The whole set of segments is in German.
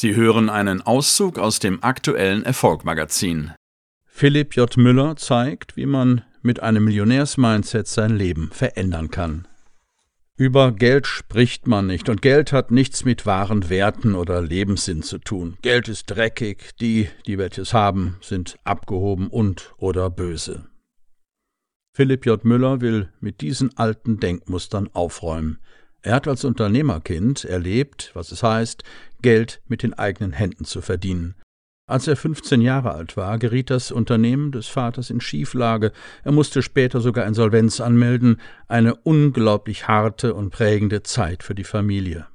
Sie hören einen Auszug aus dem aktuellen Erfolgmagazin. Philipp J. Müller zeigt, wie man mit einem Millionärsmindset sein Leben verändern kann. Über Geld spricht man nicht, und Geld hat nichts mit wahren Werten oder Lebenssinn zu tun. Geld ist dreckig, die, die welches haben, sind abgehoben und oder böse. Philipp J. Müller will mit diesen alten Denkmustern aufräumen. Er hat als Unternehmerkind erlebt, was es heißt, Geld mit den eigenen Händen zu verdienen. Als er 15 Jahre alt war, geriet das Unternehmen des Vaters in Schieflage. Er musste später sogar Insolvenz anmelden. Eine unglaublich harte und prägende Zeit für die Familie.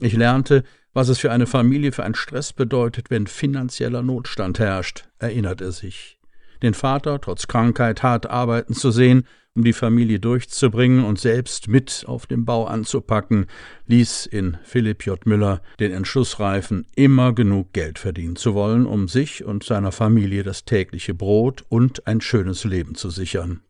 Ich lernte, was es für eine Familie für einen Stress bedeutet, wenn finanzieller Notstand herrscht, erinnert er sich den Vater trotz Krankheit hart arbeiten zu sehen, um die Familie durchzubringen und selbst mit auf dem Bau anzupacken, ließ in Philipp J. Müller den Entschluss reifen, immer genug Geld verdienen zu wollen, um sich und seiner Familie das tägliche Brot und ein schönes Leben zu sichern.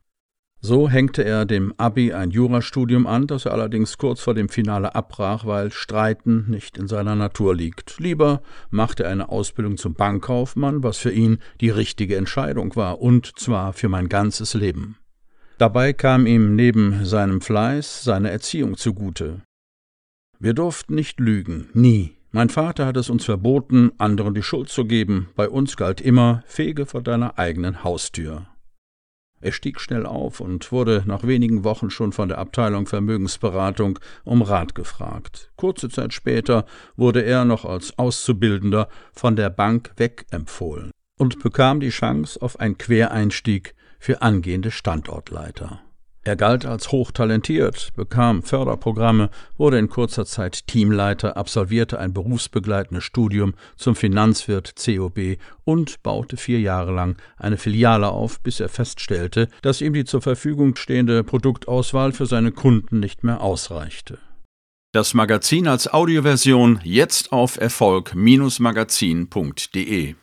So hängte er dem Abi ein Jurastudium an, das er allerdings kurz vor dem Finale abbrach, weil Streiten nicht in seiner Natur liegt. Lieber machte er eine Ausbildung zum Bankkaufmann, was für ihn die richtige Entscheidung war, und zwar für mein ganzes Leben. Dabei kam ihm neben seinem Fleiß seine Erziehung zugute. Wir durften nicht lügen, nie. Mein Vater hat es uns verboten, anderen die Schuld zu geben. Bei uns galt immer, fege vor deiner eigenen Haustür. Er stieg schnell auf und wurde nach wenigen Wochen schon von der Abteilung Vermögensberatung um Rat gefragt. Kurze Zeit später wurde er noch als Auszubildender von der Bank wegempfohlen und bekam die Chance auf einen Quereinstieg für angehende Standortleiter. Er galt als hochtalentiert, bekam Förderprogramme, wurde in kurzer Zeit Teamleiter, absolvierte ein berufsbegleitendes Studium zum Finanzwirt COB und baute vier Jahre lang eine Filiale auf, bis er feststellte, dass ihm die zur Verfügung stehende Produktauswahl für seine Kunden nicht mehr ausreichte. Das Magazin als Audioversion jetzt auf Erfolg-magazin.de